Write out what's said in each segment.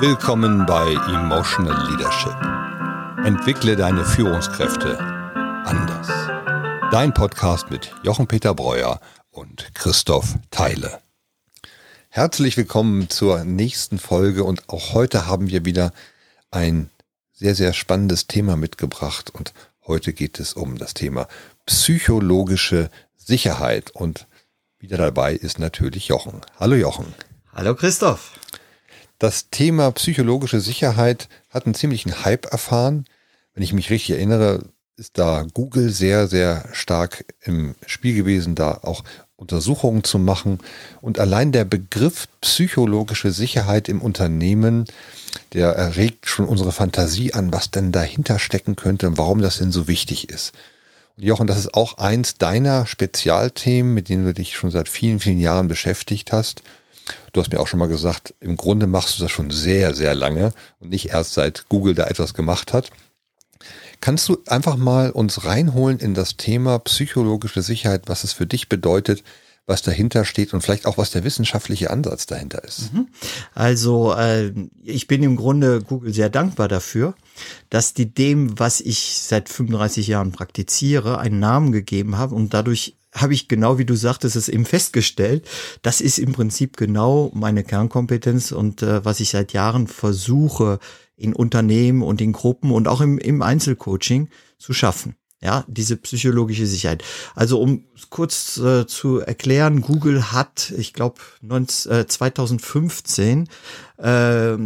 Willkommen bei Emotional Leadership. Entwickle deine Führungskräfte anders. Dein Podcast mit Jochen-Peter Breuer und Christoph Theile. Herzlich willkommen zur nächsten Folge und auch heute haben wir wieder ein sehr, sehr spannendes Thema mitgebracht und heute geht es um das Thema psychologische Sicherheit und wieder dabei ist natürlich Jochen. Hallo Jochen. Hallo Christoph. Das Thema psychologische Sicherheit hat einen ziemlichen Hype erfahren. Wenn ich mich richtig erinnere, ist da Google sehr, sehr stark im Spiel gewesen, da auch Untersuchungen zu machen. Und allein der Begriff psychologische Sicherheit im Unternehmen, der erregt schon unsere Fantasie an, was denn dahinter stecken könnte und warum das denn so wichtig ist. Und Jochen, das ist auch eins deiner Spezialthemen, mit denen du dich schon seit vielen, vielen Jahren beschäftigt hast. Du hast mir auch schon mal gesagt, im Grunde machst du das schon sehr, sehr lange und nicht erst seit Google da etwas gemacht hat. Kannst du einfach mal uns reinholen in das Thema psychologische Sicherheit, was es für dich bedeutet, was dahinter steht und vielleicht auch, was der wissenschaftliche Ansatz dahinter ist? Mhm. Also äh, ich bin im Grunde Google sehr dankbar dafür, dass die dem, was ich seit 35 Jahren praktiziere, einen Namen gegeben haben und dadurch habe ich genau wie du sagtest es eben festgestellt, das ist im Prinzip genau meine Kernkompetenz und äh, was ich seit Jahren versuche in Unternehmen und in Gruppen und auch im, im Einzelcoaching zu schaffen. Ja, diese psychologische Sicherheit. Also um kurz äh, zu erklären, Google hat, ich glaube, äh, 2015 äh,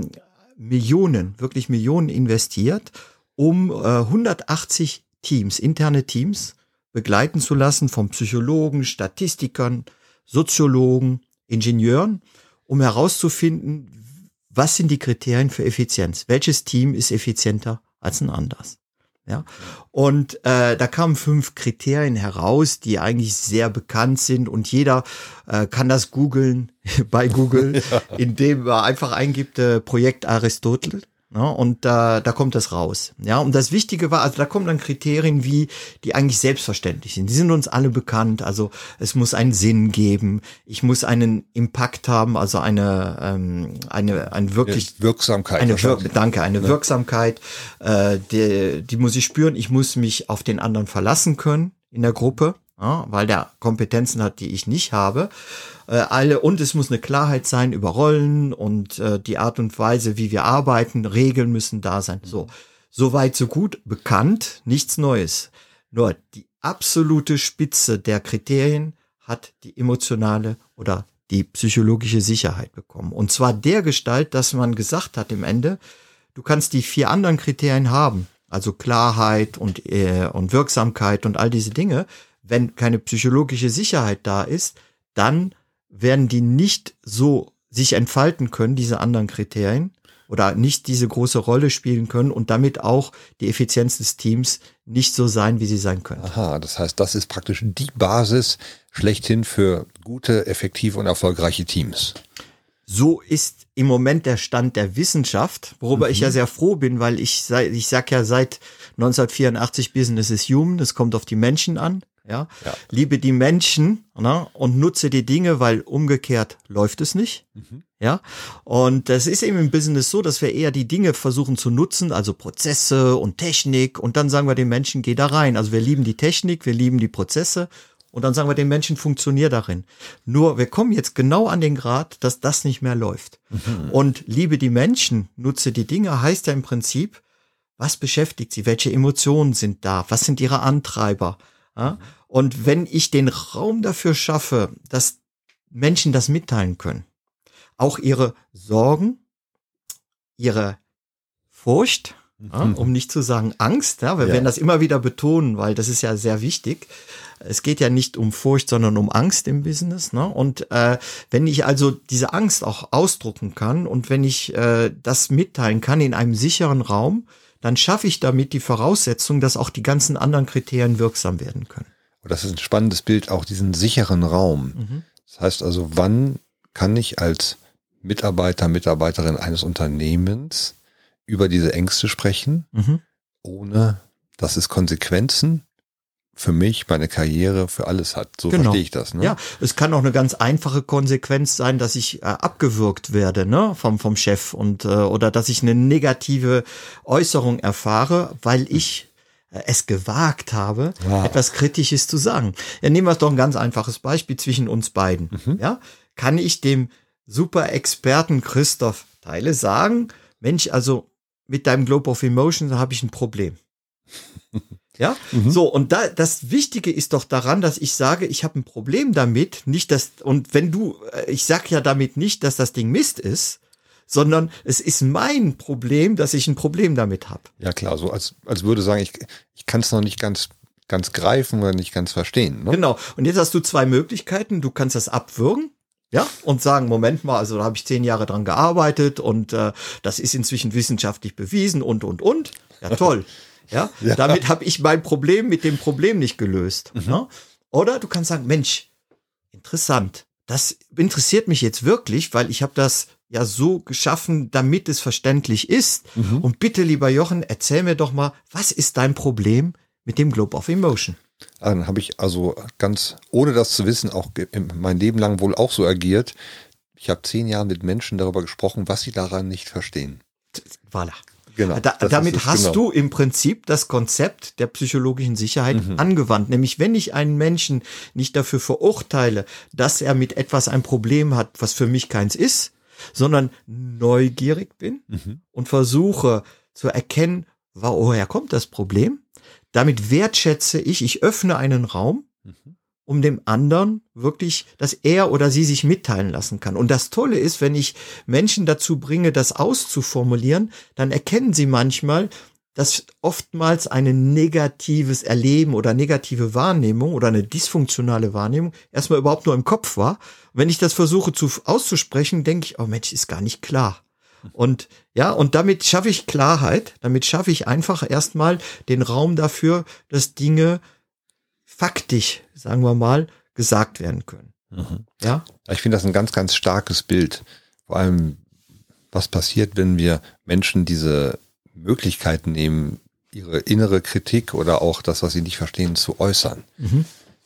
Millionen, wirklich Millionen investiert, um äh, 180 Teams, interne Teams begleiten zu lassen von Psychologen, Statistikern, Soziologen, Ingenieuren, um herauszufinden, was sind die Kriterien für Effizienz? Welches Team ist effizienter als ein anderes? Ja, und äh, da kamen fünf Kriterien heraus, die eigentlich sehr bekannt sind und jeder äh, kann das googeln bei Google, ja. indem er einfach eingibt äh, Projekt Aristotel Ne? Und da, da kommt das raus. Ja, und das Wichtige war, also da kommen dann Kriterien wie, die eigentlich selbstverständlich sind. Die sind uns alle bekannt. Also es muss einen Sinn geben. Ich muss einen Impact haben, also eine, ähm, eine, ein wirklich Wirksamkeit. Eine Wir danke, eine ne? Wirksamkeit. Äh, die, die muss ich spüren. Ich muss mich auf den anderen verlassen können in der Gruppe ja, weil der Kompetenzen hat, die ich nicht habe. Äh, alle und es muss eine Klarheit sein über Rollen und äh, die Art und Weise, wie wir arbeiten, Regeln müssen da sein. So, so weit so gut, bekannt, nichts Neues. Nur die absolute Spitze der Kriterien hat die emotionale oder die psychologische Sicherheit bekommen. Und zwar der Gestalt, dass man gesagt hat im Ende, du kannst die vier anderen Kriterien haben, also Klarheit und, äh, und Wirksamkeit und all diese Dinge wenn keine psychologische Sicherheit da ist, dann werden die nicht so sich entfalten können, diese anderen Kriterien, oder nicht diese große Rolle spielen können und damit auch die Effizienz des Teams nicht so sein, wie sie sein können. Aha, das heißt, das ist praktisch die Basis schlechthin für gute, effektive und erfolgreiche Teams. So ist im Moment der Stand der Wissenschaft, worüber mhm. ich ja sehr froh bin, weil ich, ich sag ja seit 1984 Business is Human, es kommt auf die Menschen an. Ja? ja. Liebe die Menschen ne? und nutze die Dinge, weil umgekehrt läuft es nicht. Mhm. Ja. Und das ist eben im Business so, dass wir eher die Dinge versuchen zu nutzen, also Prozesse und Technik. Und dann sagen wir den Menschen, geh da rein. Also wir lieben die Technik, wir lieben die Prozesse. Und dann sagen wir den Menschen, funktionier darin. Nur wir kommen jetzt genau an den Grad, dass das nicht mehr läuft. Mhm. Und liebe die Menschen, nutze die Dinge, heißt ja im Prinzip, was beschäftigt sie? Welche Emotionen sind da? Was sind ihre Antreiber? Ja? Und wenn ich den Raum dafür schaffe, dass Menschen das mitteilen können, auch ihre Sorgen, ihre Furcht, ja, mhm. um nicht zu sagen Angst, ja, wir ja. werden das immer wieder betonen, weil das ist ja sehr wichtig. Es geht ja nicht um Furcht, sondern um Angst im Business. Ne? Und äh, wenn ich also diese Angst auch ausdrucken kann und wenn ich äh, das mitteilen kann in einem sicheren Raum, dann schaffe ich damit die Voraussetzung, dass auch die ganzen anderen Kriterien wirksam werden können. Und das ist ein spannendes Bild, auch diesen sicheren Raum. Mhm. Das heißt also, wann kann ich als Mitarbeiter, Mitarbeiterin eines Unternehmens über diese Ängste sprechen, mhm. ohne dass es Konsequenzen für mich, meine Karriere, für alles hat. So Genau. verstehe ich das. Ne? Ja, es kann auch eine ganz einfache Konsequenz sein, dass ich äh, abgewürgt werde, ne, vom vom Chef und äh, oder dass ich eine negative Äußerung erfahre, weil ich äh, es gewagt habe, Wow. etwas Kritisches zu sagen. Ja, nehmen wir doch ein ganz einfaches Beispiel zwischen uns beiden. Ja, kann ich dem Super-Experten Christoph Teile sagen, Mensch, also mit deinem Globe of Emotion habe ich ein Problem. Ja, so und da das Wichtige ist doch daran, dass ich sage, ich habe ein Problem damit, nicht dass und wenn du, äh, ich sag ja damit nicht, dass das Ding Mist ist, sondern es ist mein Problem, dass ich ein Problem damit habe. Ja klar, so als, als würde sagen, ich, ich kann es noch nicht ganz, ganz greifen oder nicht ganz verstehen. Ne? Genau. Und jetzt hast du zwei Möglichkeiten. Du kannst das abwürgen. Ja, und sagen, Moment mal, also da habe ich zehn Jahre dran gearbeitet und äh, das ist inzwischen wissenschaftlich bewiesen und, und, und. Ja, toll. Ja, Ja. damit habe ich mein Problem mit dem Problem nicht gelöst. Ne? Oder du kannst sagen, Mensch, interessant. Das interessiert mich jetzt wirklich, weil ich habe das ja so geschaffen, damit es verständlich ist. Und bitte, lieber Jochen, erzähl mir doch mal, was ist dein Problem mit dem Globe of Emotion? Ah, Dann habe ich also ganz, ohne das zu wissen, auch mein Leben lang wohl auch so agiert. Ich habe zehn Jahre mit Menschen darüber gesprochen, was sie daran nicht verstehen. Voilà. Genau. Da, damit es, hast genau. du im Prinzip das Konzept der psychologischen Sicherheit angewandt. Nämlich, wenn ich einen Menschen nicht dafür verurteile, dass er mit etwas ein Problem hat, was für mich keins ist, sondern neugierig bin und versuche zu erkennen, woher kommt das Problem, damit wertschätze ich, ich öffne einen Raum, um dem anderen wirklich, dass er oder sie sich mitteilen lassen kann. Und das Tolle ist, wenn ich Menschen dazu bringe, das auszuformulieren, dann erkennen sie manchmal, dass oftmals ein negatives Erleben oder negative Wahrnehmung oder eine dysfunktionale Wahrnehmung erstmal überhaupt nur im Kopf war. Wenn ich das versuche zu, auszusprechen, denke ich, oh Mensch, ist gar nicht klar. Und ja, und damit schaffe ich Klarheit, damit schaffe ich einfach erstmal den Raum dafür, dass Dinge faktisch, sagen wir mal, gesagt werden können. Ja, Ich finde das ein ganz, ganz starkes Bild. Vor allem, was passiert, wenn wir Menschen diese Möglichkeit nehmen, ihre innere Kritik oder auch das, was sie nicht verstehen, zu äußern.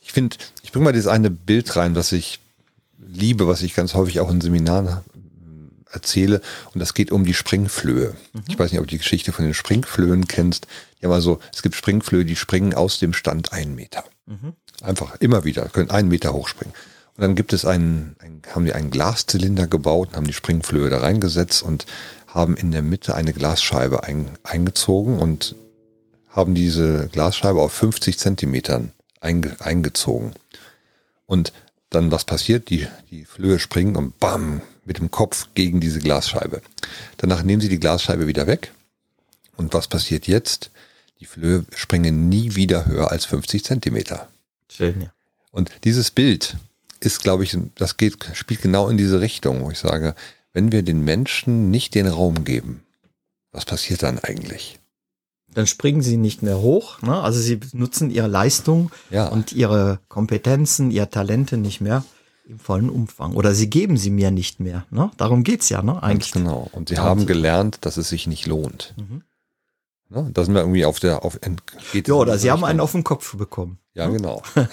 Ich finde, ich bringe mal dieses eine Bild rein, was ich liebe, was ich ganz häufig auch in Seminaren äh, erzähle. Und das geht um die Springflöhe. Ich weiß nicht, ob du die Geschichte von den Springflöhen kennst. Die haben also, es gibt Springflöhe, die springen aus dem Stand einen Meter. Einfach immer wieder, können einen Meter hochspringen. Und dann gibt es einen, einen, haben die einen Glaszylinder gebaut und haben die Springflöhe da reingesetzt und haben in der Mitte eine Glasscheibe ein, eingezogen und haben diese Glasscheibe auf 50 Zentimetern einge, eingezogen. Und dann was passiert? Die, die Flöhe springen und bam, mit dem Kopf gegen diese Glasscheibe. Danach nehmen sie die Glasscheibe wieder weg. Und was passiert jetzt? Die Flöhe springen nie wieder höher als 50 Zentimeter. schön, ja. Und dieses Bild ist, glaube ich, das geht, spielt genau in diese Richtung, wo ich sage, wenn wir den Menschen nicht den Raum geben, was passiert dann eigentlich? Dann springen sie nicht mehr hoch, ne? also sie nutzen ihre Leistung Ja. und ihre Kompetenzen, ihre Talente nicht mehr im vollen Umfang. Oder sie geben sie mir nicht mehr. Ne? Darum geht's ja, ne? Ganz Eigentlich. genau. Und sie haben gelernt, dass es sich nicht lohnt. Mhm. Ne? Da sind wir irgendwie auf der, auf, geht Ja, oder sie haben einen auf den Kopf bekommen. Ja, genau. ja,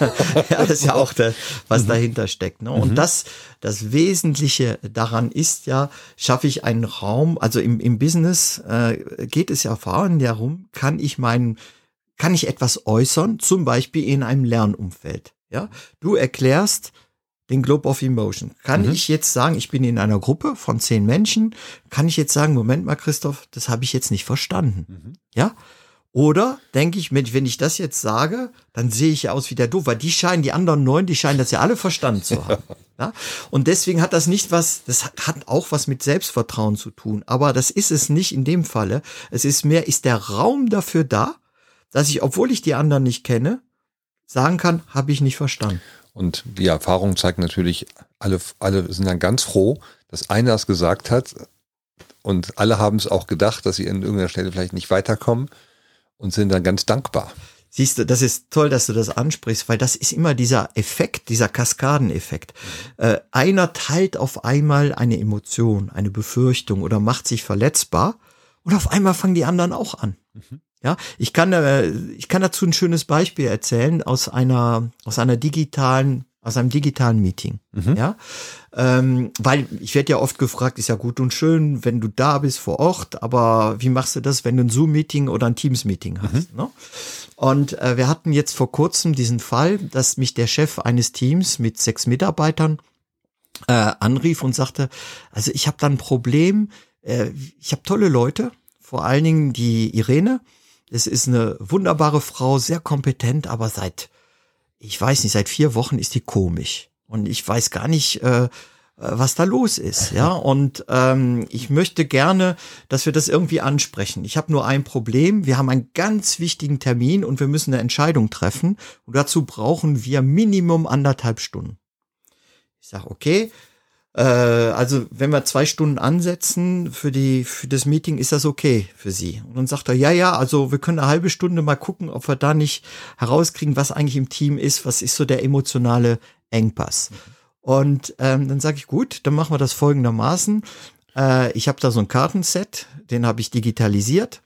das ist ja auch der, was Mhm. dahinter steckt. Ne? Und das, das Wesentliche daran ist ja, schaffe ich einen Raum, also im, im Business äh, geht es ja vor allem darum, kann ich meinen, kann ich etwas äußern, zum Beispiel in einem Lernumfeld. Ja, du erklärst den Globe of Emotion. Kann Mhm. ich jetzt sagen, ich bin in einer Gruppe von zehn Menschen, kann ich jetzt sagen, Moment mal, Christoph, das habe ich jetzt nicht verstanden. Mhm. Ja? Oder denke ich, Mensch, wenn ich das jetzt sage, dann sehe ich ja aus wie der Doof, weil die scheinen, die anderen neun, die scheinen das ja alle verstanden zu haben. ja? Und deswegen hat das nicht was, das hat, hat auch was mit Selbstvertrauen zu tun. Aber das ist es nicht in dem Falle. Es ist mehr, ist der Raum dafür da, dass ich, obwohl ich die anderen nicht kenne, sagen kann, habe ich nicht verstanden. Und die Erfahrung zeigt natürlich, alle, alle sind dann ganz froh, dass einer das gesagt hat. Und alle haben es auch gedacht, dass sie an irgendeiner Stelle vielleicht nicht weiterkommen und sind dann ganz dankbar. Siehst du, das ist toll, dass du das ansprichst, weil das ist immer dieser Effekt, dieser Kaskadeneffekt. Äh, einer teilt auf einmal eine Emotion, eine Befürchtung oder macht sich verletzbar und auf einmal fangen die anderen auch an. Ja, ich kann, äh, ich kann dazu ein schönes Beispiel erzählen aus einer, aus einer digitalen, aus einem digitalen Meeting. Mhm. Ja, ähm, weil ich werde ja oft gefragt, ist ja gut und schön, wenn du da bist vor Ort, aber wie machst du das, wenn du ein Zoom-Meeting oder ein Teams-Meeting hast? Mhm. Ne? Und äh, wir hatten jetzt vor kurzem diesen Fall, dass mich der Chef eines Teams mit sechs Mitarbeitern äh, anrief und sagte, also ich habe da ein Problem, äh, ich habe tolle Leute, vor allen Dingen die Irene, es ist eine wunderbare Frau, sehr kompetent, aber seit, ich weiß nicht, seit vier Wochen ist die komisch. Und ich weiß gar nicht, äh, was da los ist, ja. Und ähm, ich möchte gerne, dass wir das irgendwie ansprechen. Ich habe nur ein Problem. Wir haben einen ganz wichtigen Termin und wir müssen eine Entscheidung treffen. Und dazu brauchen wir Minimum anderthalb Stunden. Ich sage, okay, äh, also wenn wir zwei Stunden ansetzen für die für das Meeting, ist das okay für Sie? Und dann sagt er, ja, ja, also wir können eine halbe Stunde mal gucken, ob wir da nicht herauskriegen, was eigentlich im Team ist, was ist so der emotionale Engpass. Und ähm, dann sage ich, gut, dann machen wir das folgendermaßen. Äh, ich habe da so ein Kartenset, den habe ich digitalisiert.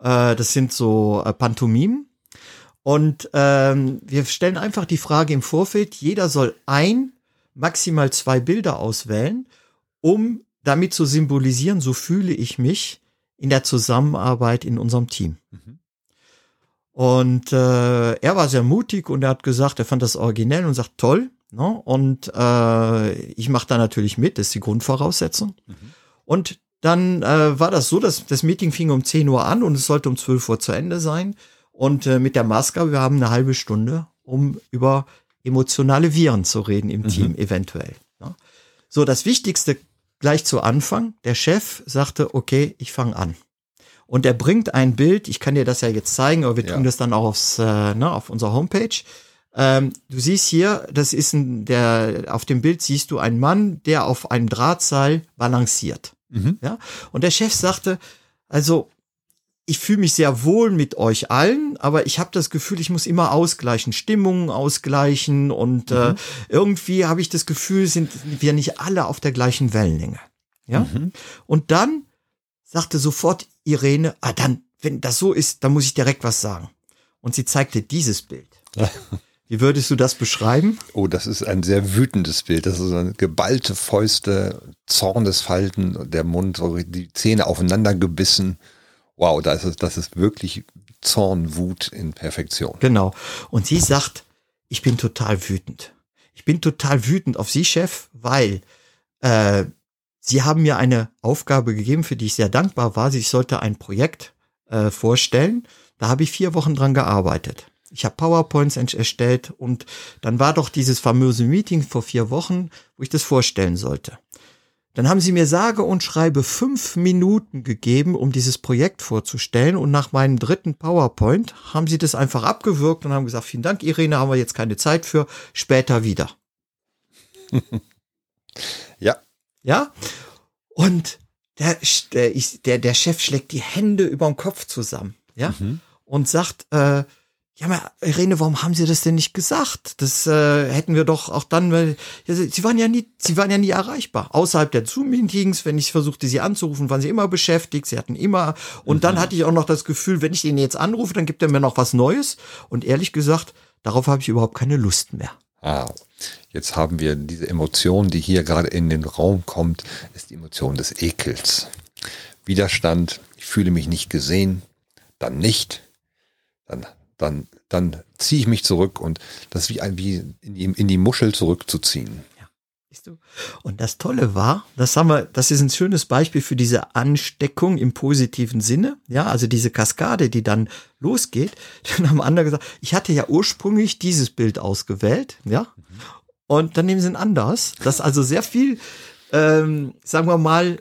Äh, das sind so äh, Pantomimen. Und ähm, wir stellen einfach die Frage im Vorfeld, jeder soll ein maximal zwei Bilder auswählen, um damit zu symbolisieren, so fühle ich mich in der Zusammenarbeit in unserem Team. Mhm. Und äh, er war sehr mutig und er hat gesagt, er fand das originell und sagt, toll. Ne? Und äh, ich mache da natürlich mit, das ist die Grundvoraussetzung. Mhm. Und dann äh, war das so, dass das Meeting fing um 10 Uhr an und es sollte um 12 Uhr zu Ende sein. Und äh, mit der Maske, wir haben eine halbe Stunde, um über emotionale Viren zu reden im mhm. Team, eventuell. Ja. So, das Wichtigste gleich zu Anfang, der Chef sagte, okay, ich fange an. Und er bringt ein Bild, ich kann dir das ja jetzt zeigen, aber wir ja. tun das dann auch aufs, äh, ne, auf unserer Homepage. Ähm, du siehst hier, das ist ein, der, auf dem Bild siehst du einen Mann, der auf einem Drahtseil balanciert. Mhm. Ja. Und der Chef sagte, also ich fühle mich sehr wohl mit euch allen, aber ich habe das Gefühl, ich muss immer ausgleichen, Stimmungen ausgleichen und äh, mhm. äh, irgendwie habe ich das Gefühl, sind wir nicht alle auf der gleichen Wellenlänge. Ja? Mhm. Und dann sagte sofort Irene, ah dann, wenn das so ist, dann muss ich direkt was sagen. Und sie zeigte dieses Bild. Wie würdest du das beschreiben? Oh, das ist ein sehr wütendes Bild. Das ist eine geballte Fäuste, Zornesfalten, der Mund, die Zähne aufeinander gebissen wow, das ist, das ist wirklich Zornwut in Perfektion. Genau. Und sie sagt, ich bin total wütend. Ich bin total wütend auf Sie, Chef, weil äh, Sie haben mir eine Aufgabe gegeben, für die ich sehr dankbar war. Ich sollte ein Projekt äh, vorstellen. Da habe ich vier Wochen dran gearbeitet. Ich habe PowerPoints erstellt und dann war doch dieses famöse Meeting vor vier Wochen, wo ich das vorstellen sollte. Dann haben sie mir sage und schreibe fünf Minuten gegeben, um dieses Projekt vorzustellen. Und nach meinem dritten PowerPoint haben sie das einfach abgewürgt und haben gesagt, vielen Dank, Irene, haben wir jetzt keine Zeit für, später wieder. ja. Ja. Und der, der, der, der Chef schlägt die Hände über den Kopf zusammen. Ja. Mhm. Und sagt, äh, ja, aber Irene, warum haben Sie das denn nicht gesagt? Das äh, hätten wir doch auch dann, weil ja, Sie waren ja nie, Sie waren ja nie erreichbar. Außerhalb der Zoom-Meetings, wenn ich versuchte, Sie anzurufen, waren Sie immer beschäftigt. Sie hatten immer. Und mhm. dann hatte ich auch noch das Gefühl, wenn ich ihn jetzt anrufe, dann gibt er mir noch was Neues. Und ehrlich gesagt, darauf habe ich überhaupt keine Lust mehr. Ah, jetzt haben wir diese Emotion, die hier gerade in den Raum kommt, ist die Emotion des Ekels. Widerstand. Ich fühle mich nicht gesehen. Dann nicht. Dann dann, dann ziehe ich mich zurück und das ist wie, ein, wie in, die, in die Muschel zurückzuziehen. Ja, siehst du? Und das Tolle war, das haben wir, das ist ein schönes Beispiel für diese Ansteckung im positiven Sinne. Ja, also diese Kaskade, die dann losgeht. Dann haben andere gesagt, ich hatte ja ursprünglich dieses Bild ausgewählt, ja. Mhm. Und dann nehmen sie ein anderes, das also sehr viel, ähm, sagen wir mal,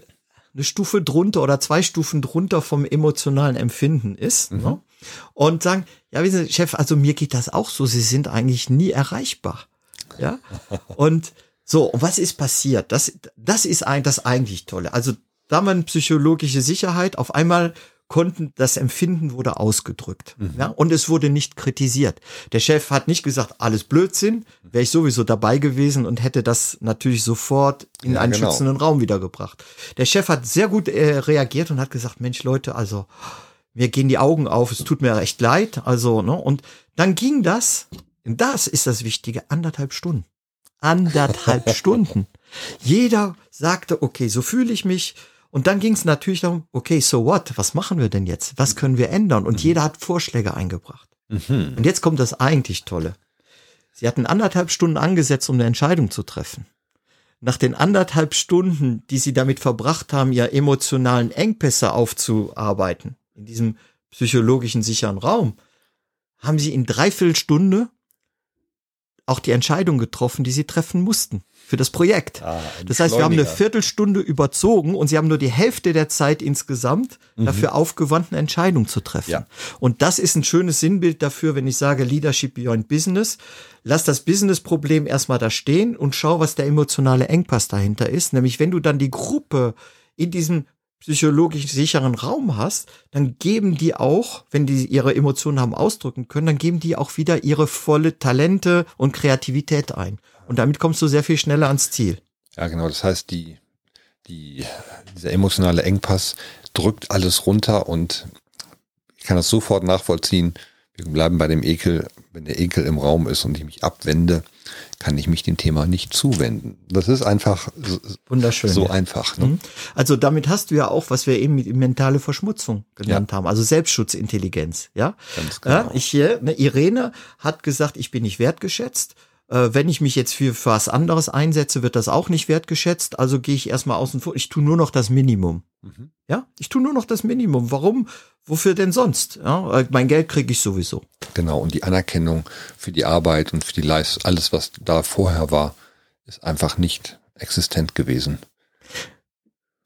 eine Stufe drunter oder zwei Stufen drunter vom emotionalen Empfinden ist. Mhm. Ne? Und sagen, ja, wissen Sie, Chef, also mir geht das auch so, Sie sind eigentlich nie erreichbar. Ja. Und so, und was ist passiert? Das, das ist ein, das eigentlich Tolle. Also da man psychologische Sicherheit, auf einmal konnten, das Empfinden wurde ausgedrückt. Mhm. Ja, und es wurde nicht kritisiert. Der Chef hat nicht gesagt, alles Blödsinn, wäre ich sowieso dabei gewesen und hätte das natürlich sofort in ja, einen genau. schützenden Raum wiedergebracht. Der Chef hat sehr gut äh, reagiert und hat gesagt, Mensch Leute, also mir gehen die Augen auf, es tut mir recht leid, also, ne, und dann ging das, das ist das Wichtige, anderthalb Stunden. Anderthalb Stunden. Jeder sagte, okay, so fühle ich mich. Und dann ging es natürlich darum, okay, so what? Was machen wir denn jetzt? Was können wir ändern? Und mhm. jeder hat Vorschläge eingebracht. Mhm. Und jetzt kommt das eigentlich Tolle. Sie hatten anderthalb Stunden angesetzt, um eine Entscheidung zu treffen. Nach den anderthalb Stunden, die sie damit verbracht haben, ihre emotionalen Engpässe aufzuarbeiten, in diesem psychologischen sicheren Raum, haben sie in dreiviertel Stunde auch die Entscheidung getroffen, die sie treffen mussten für das Projekt. Ah, das heißt, wir haben eine Viertelstunde überzogen und sie haben nur die Hälfte der Zeit insgesamt mhm. dafür aufgewandt, eine Entscheidung zu treffen. Ja. Und das ist ein schönes Sinnbild dafür, wenn ich sage Leadership Beyond Business. Lass das Business-Problem erstmal da stehen und schau, was der emotionale Engpass dahinter ist. Nämlich, wenn du dann die Gruppe in diesem psychologisch sicheren Raum hast, dann geben die auch, wenn die ihre Emotionen haben ausdrücken können, dann geben die auch wieder ihre volle Talente und Kreativität ein. Und damit kommst du sehr viel schneller ans Ziel. Ja, genau. Das heißt, die, die, dieser emotionale Engpass drückt alles runter und ich kann das sofort nachvollziehen. Wir bleiben bei dem Ekel. Wenn der Ekel im Raum ist und ich mich abwende, kann ich mich dem Thema nicht zuwenden. Das ist einfach wunderschön. So ja. einfach. Ne? Mhm. Also damit hast du ja auch, was wir eben mit mentale Verschmutzung genannt ja. haben, also Selbstschutzintelligenz. Ja, Ganz genau. ja ich, ne, Irene hat gesagt, ich bin nicht wertgeschätzt. Äh, wenn ich mich jetzt für, für was anderes einsetze, wird das auch nicht wertgeschätzt. Also gehe ich erstmal außen vor. Ich tue nur noch das Minimum. Mhm. Ja, ich tue nur noch das Minimum. Warum? Wofür denn sonst? Ja, äh, mein Geld kriege ich sowieso. Genau. Und die Anerkennung für die Arbeit und für die Leistung, alles, was da vorher war, ist einfach nicht existent gewesen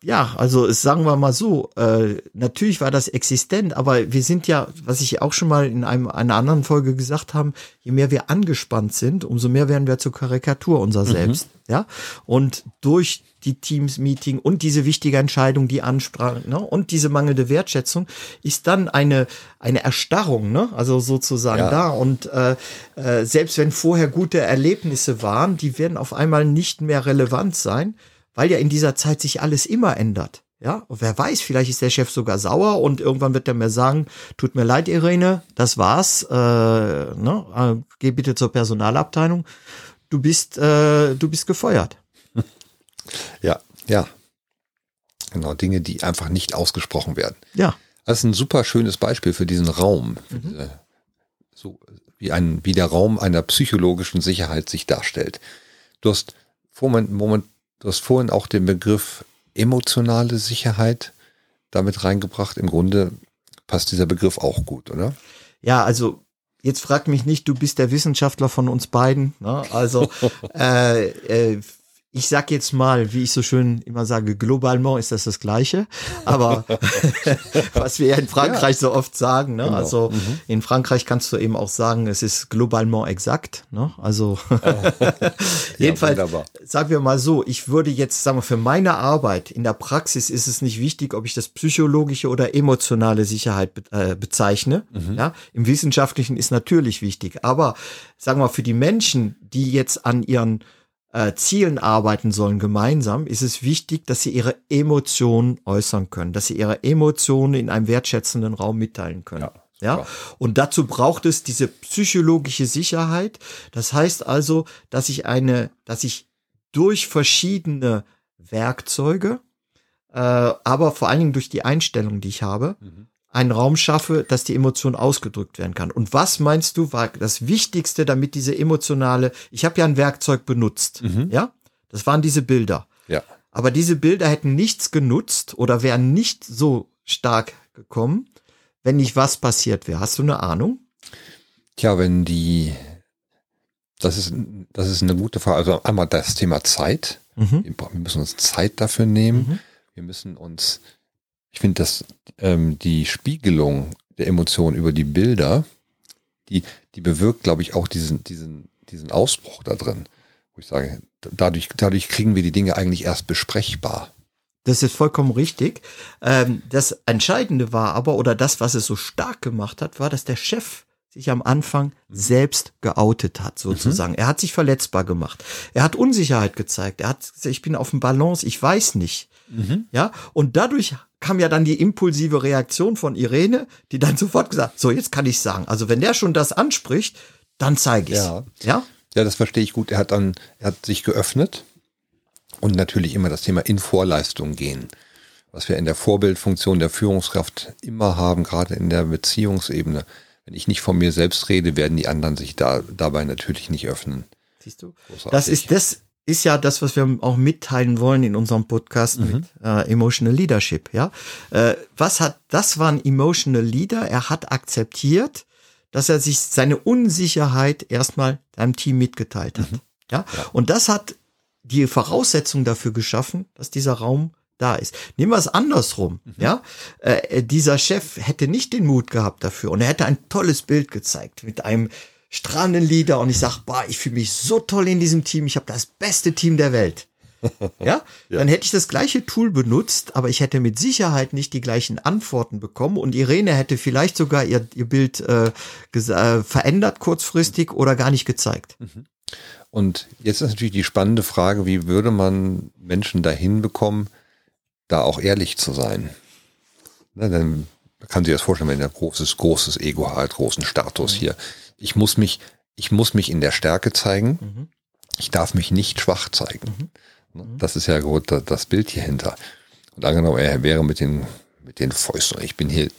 ja, also sagen wir mal so, äh, natürlich war das existent, aber wir sind ja, was ich auch schon mal in einem, einer anderen Folge gesagt haben, je mehr wir angespannt sind, umso mehr werden wir zur Karikatur unser mhm. Selbst. Ja, und durch die Teams-Meeting und diese wichtige Entscheidung, die ansprach, ne, und diese mangelnde Wertschätzung, ist dann eine, eine Erstarrung, ne, also sozusagen ja. da. Und äh, äh, selbst wenn vorher gute Erlebnisse waren, die werden auf einmal nicht mehr relevant sein weil ja in dieser Zeit sich alles immer ändert. Ja, und wer weiß, vielleicht ist der Chef sogar sauer und irgendwann wird er mir sagen, tut mir leid, Irene, das war's, äh, ne, äh, geh bitte zur Personalabteilung, du bist, äh, du bist gefeuert. Ja, ja. Genau, Dinge, die einfach nicht ausgesprochen werden. Ja. Das ist ein super schönes Beispiel für diesen Raum, für mhm. diese, so wie ein, wie der Raum einer psychologischen Sicherheit sich darstellt. Du hast Moment, Moment, Du hast vorhin auch den Begriff emotionale Sicherheit damit reingebracht. Im Grunde passt dieser Begriff auch gut, oder? Ja, also jetzt frag mich nicht, du bist der Wissenschaftler von uns beiden. Ne? Also äh, äh, ich sag jetzt mal, wie ich so schön immer sage, globalement ist das das Gleiche. Aber was wir ja in Frankreich ja. so oft sagen, ne? Genau. also mhm. in Frankreich kannst du eben auch sagen, es ist globalement exakt. Ne? Also jedenfalls, ja, sagen wir mal so, ich würde jetzt sagen, für meine Arbeit in der Praxis ist es nicht wichtig, ob ich das psychologische oder emotionale Sicherheit be äh, bezeichne. Mhm. Ja? Im Wissenschaftlichen ist natürlich wichtig. Aber sagen wir mal, für die Menschen, die jetzt an ihren äh, Zielen arbeiten sollen gemeinsam, ist es wichtig, dass sie ihre Emotionen äußern können, dass sie ihre Emotionen in einem wertschätzenden Raum mitteilen können. Ja. Ja, und dazu braucht es diese psychologische Sicherheit. Das heißt also, dass ich eine, dass ich durch verschiedene Werkzeuge, äh, aber vor allen Dingen durch die Einstellung, die ich habe, mhm einen Raum schaffe, dass die Emotion ausgedrückt werden kann. Und was meinst du, war das Wichtigste, damit diese emotionale, ich habe ja ein Werkzeug benutzt, mhm. ja, das waren diese Bilder. Ja. Aber diese Bilder hätten nichts genutzt oder wären nicht so stark gekommen, wenn nicht was passiert wäre. Hast du eine Ahnung? Tja, wenn die, das ist, das ist eine gute Frage. Also einmal das Thema Zeit. Mhm. Wir müssen uns Zeit dafür nehmen. Mhm. Wir müssen uns ich finde, dass ähm, die Spiegelung der Emotionen über die Bilder, die, die bewirkt, glaube ich, auch diesen, diesen, diesen Ausbruch da drin. Wo ich sage, dadurch, dadurch kriegen wir die Dinge eigentlich erst besprechbar. Das ist vollkommen richtig. Ähm, das Entscheidende war aber, oder das, was es so stark gemacht hat, war, dass der Chef sich am Anfang mhm. selbst geoutet hat, sozusagen. Mhm. Er hat sich verletzbar gemacht. Er hat Unsicherheit gezeigt. Er hat gesagt, ich bin auf dem Balance, ich weiß nicht. Mhm. Ja, und dadurch kam ja dann die impulsive Reaktion von Irene, die dann sofort gesagt, so jetzt kann ich sagen. Also wenn der schon das anspricht, dann zeige ich Ja. ja. Ja, das verstehe ich gut. Er hat dann, er hat sich geöffnet und natürlich immer das Thema in Vorleistung gehen. Was wir in der Vorbildfunktion der Führungskraft immer haben, gerade in der Beziehungsebene. Wenn ich nicht von mir selbst rede, werden die anderen sich da, dabei natürlich nicht öffnen. Siehst du? Das ist, das ist ja das, was wir auch mitteilen wollen in unserem Podcast Mhm. mit äh, Emotional Leadership, ja. Äh, was hat, das war ein Emotional Leader. Er hat akzeptiert, dass er sich seine Unsicherheit erstmal seinem Team mitgeteilt hat. Ja? Und das hat die Voraussetzung dafür geschaffen, dass dieser Raum da ist. Nehmen wir es andersrum, ja. Äh, dieser Chef hätte nicht den Mut gehabt dafür und er hätte ein tolles Bild gezeigt mit einem strahlenden Leader und ich sag, boah, ich fühle mich so toll in diesem Team, ich habe das beste Team der Welt. Ja? dann hätte ich das gleiche Tool benutzt, aber ich hätte mit Sicherheit nicht die gleichen Antworten bekommen und Irene hätte vielleicht sogar ihr, ihr Bild äh, äh, verändert kurzfristig oder gar nicht gezeigt. Und jetzt ist natürlich die spannende Frage, wie würde man Menschen dahin bekommen, da auch ehrlich zu sein? Na, dann kann sich das vorstellen, wenn er großes, großes Ego hat, großen Status hier. Ich muss mich, ich muss mich in der Stärke zeigen. Ich darf mich nicht schwach zeigen. Ne, Das ist ja gut, da- das Bild hier hinter. Und angenommen, er wäre mit den, mit den Fäusten. Ich bin hier,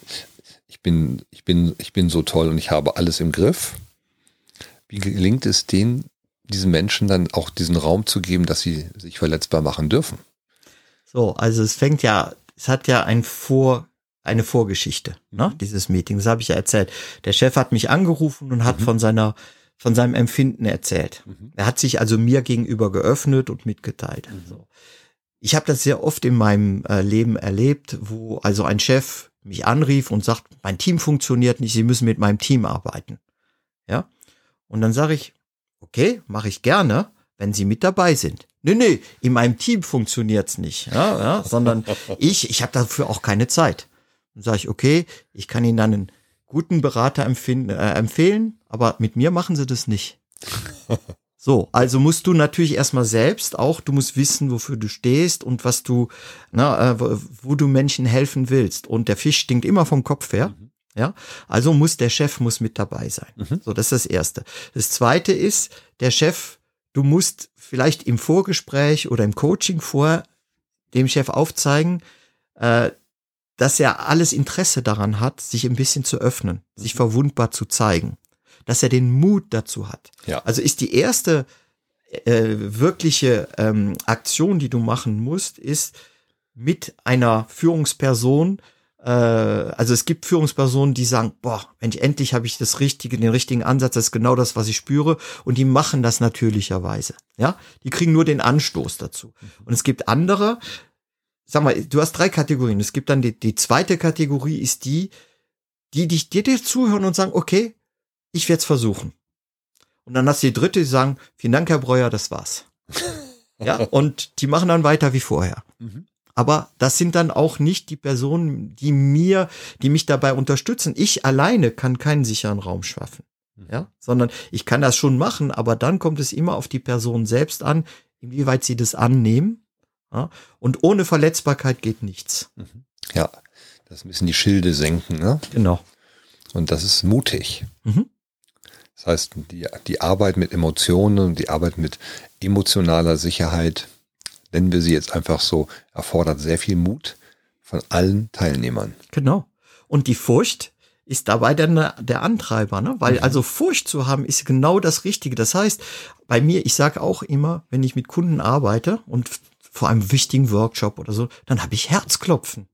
ich bin, ich bin, ich bin so toll und ich habe alles im Griff. Wie gelingt es den, diesen Menschen dann auch diesen Raum zu geben, dass sie sich verletzbar machen dürfen? So, also es fängt ja, es hat ja ein Vor, eine Vorgeschichte, ne, dieses Meeting. Das habe ich ja erzählt. Der Chef hat mich angerufen und hat von seiner, von seinem Empfinden erzählt. Er hat sich also mir gegenüber geöffnet und mitgeteilt. So. Ich habe das sehr oft in meinem äh, Leben erlebt, wo also ein Chef mich anrief und sagt, mein Team funktioniert nicht, Sie müssen mit meinem Team arbeiten. Ja. Und dann sage ich, okay, mache ich gerne, wenn Sie mit dabei sind. Nee, nee, in meinem Team funktioniert's nicht, ja, ja, sondern ich, ich habe dafür auch keine Zeit. Dann sage ich, okay, ich kann Ihnen dann einen guten Berater äh, empfehlen, aber mit mir machen Sie das nicht. So, also musst du natürlich erstmal selbst auch, du musst wissen, wofür du stehst und was du, na, äh, wo, wo du Menschen helfen willst. Und der Fisch stinkt immer vom Kopf her. Ja, also muss der Chef muss mit dabei sein. So, das ist das erste. Das zweite ist, der Chef, du musst vielleicht im Vorgespräch oder im Coaching vor dem Chef aufzeigen, äh, dass er alles Interesse daran hat, sich ein bisschen zu öffnen, sich verwundbar zu zeigen, dass er den Mut dazu hat. Ja. Also ist die erste äh, wirkliche ähm, Aktion, die du machen musst, ist mit einer Führungsperson, äh, also es gibt Führungspersonen, die sagen, boah, Mensch, endlich habe ich das richtige, den richtigen Ansatz, das ist genau das, was ich spüre, und die machen das natürlicherweise. Ja, die kriegen nur den Anstoß dazu. Und es gibt andere, sag mal, du hast drei Kategorien. Es gibt dann die, die zweite Kategorie ist die, die dich dir, dir zuhören und sagen, okay, ich werde es versuchen. Und dann hast du die dritte, die sagen, vielen Dank, Herr Breuer, das war's. ja, und die machen dann weiter wie vorher. Aber das sind dann auch nicht die Personen, die mir, die mich dabei unterstützen. Ich alleine kann keinen sicheren Raum schaffen. Ja, sondern ich kann das schon machen, aber dann kommt es immer auf die Person selbst an, inwieweit sie das annehmen. Ja, und ohne Verletzbarkeit geht nichts. Ja, das müssen die Schilde senken, ne? Genau. Und das ist mutig. Mhm. Das heißt, die, die Arbeit mit Emotionen und die Arbeit mit emotionaler Sicherheit, nennen wir sie jetzt einfach so, erfordert sehr viel Mut von allen Teilnehmern. Genau. Und die Furcht ist dabei dann der Antreiber, ne? Weil also Furcht zu haben ist genau das Richtige. Das heißt, bei mir, ich sage auch immer, wenn ich mit Kunden arbeite und vor einem wichtigen Workshop oder so, dann habe ich Herzklopfen.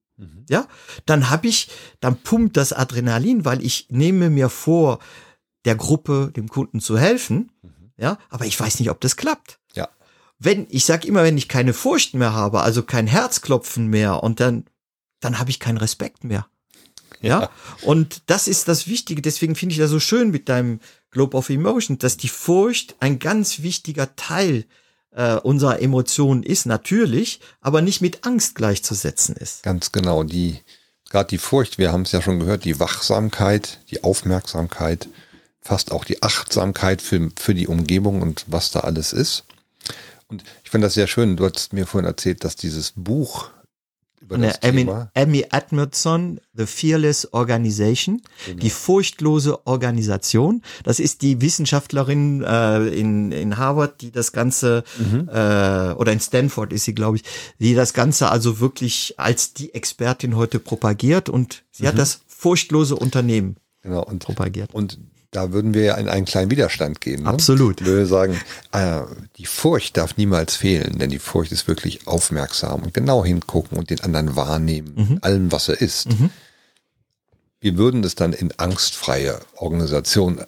Ja, dann habe ich, dann pumpt das Adrenalin, weil ich nehme mir vor, der Gruppe, dem Kunden zu helfen. Ja, aber ich weiß nicht, ob das klappt Ja. wenn, ich sag immer, wenn ich keine Furcht mehr habe, also kein Herzklopfen mehr und dann, dann habe ich keinen Respekt mehr. Ja. Und das ist das Wichtige. Deswegen finde ich das so schön mit deinem Globe of Emotion, dass die Furcht ein ganz wichtiger Teil äh, unserer Emotionen ist, natürlich, aber nicht mit Angst gleichzusetzen ist. Ganz genau. Die, gerade die Furcht, wir haben es ja schon gehört, die Wachsamkeit, die Aufmerksamkeit, fast auch die Achtsamkeit für, für die Umgebung und was da alles ist. Und ich fand das sehr schön. Du hast mir vorhin erzählt, dass dieses Buch über Von das Thema. Emmy Edmondson, The Fearless Organization, Genau. die furchtlose Organisation. Das ist die Wissenschaftlerin äh, in, in Harvard, die das Ganze, Mhm. äh, oder in Stanford ist sie, glaube ich, die das Ganze also wirklich als die Expertin heute propagiert und sie Mhm. hat das furchtlose Unternehmen Genau, und, propagiert. und da würden wir ja in einen kleinen Widerstand gehen. Ne? Absolut. Wir würden sagen, äh, die Furcht darf niemals fehlen, denn die Furcht ist wirklich aufmerksam und genau hingucken und den anderen wahrnehmen, Mhm. allem, was er ist. Wir würden es dann in angstfreie Organisation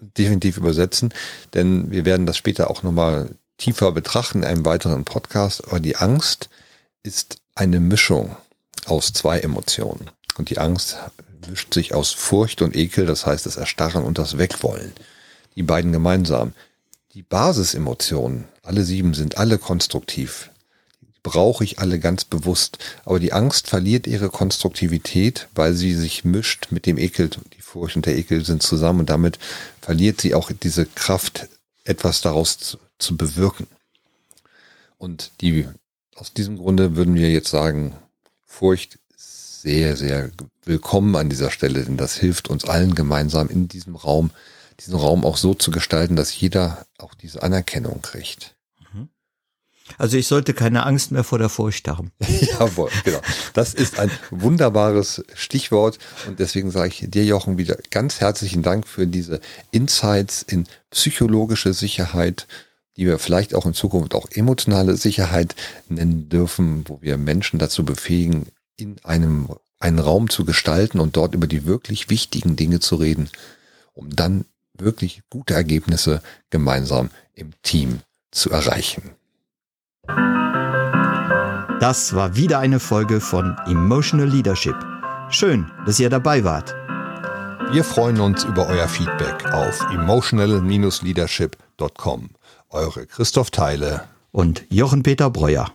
definitiv übersetzen, denn wir werden das später auch nochmal tiefer betrachten in einem weiteren Podcast. Aber die Angst ist eine Mischung aus zwei Emotionen. Und die Angst mischt sich aus Furcht und Ekel, das heißt das Erstarren und das Wegwollen. Die beiden gemeinsam. Die Basisemotionen, alle sieben, sind alle konstruktiv. Die brauche ich alle ganz bewusst. Aber die Angst verliert ihre Konstruktivität, weil sie sich mischt mit dem Ekel. Die Furcht und der Ekel sind zusammen und damit verliert sie auch diese Kraft, etwas daraus zu, zu bewirken. Und die, aus diesem Grunde würden wir jetzt sagen, Furcht sehr, sehr willkommen an dieser Stelle, denn das hilft uns allen gemeinsam in diesem Raum, diesen Raum auch so zu gestalten, dass jeder auch diese Anerkennung kriegt. Also ich sollte keine Angst mehr vor der Furcht haben. Jawohl, genau. Das ist ein wunderbares Stichwort und deswegen sage ich dir, Jochen, wieder ganz herzlichen Dank für diese Insights in psychologische Sicherheit, die wir vielleicht auch in Zukunft auch emotionale Sicherheit nennen dürfen, wo wir Menschen dazu befähigen, in einem einen Raum zu gestalten und dort über die wirklich wichtigen Dinge zu reden, um dann wirklich gute Ergebnisse gemeinsam im Team zu erreichen. Das war wieder eine Folge von Emotional Leadership. Schön, dass ihr dabei wart. Wir freuen uns über euer Feedback auf emotional-leadership.com. Eure Christoph Theile. Und Jochen Peter Breuer.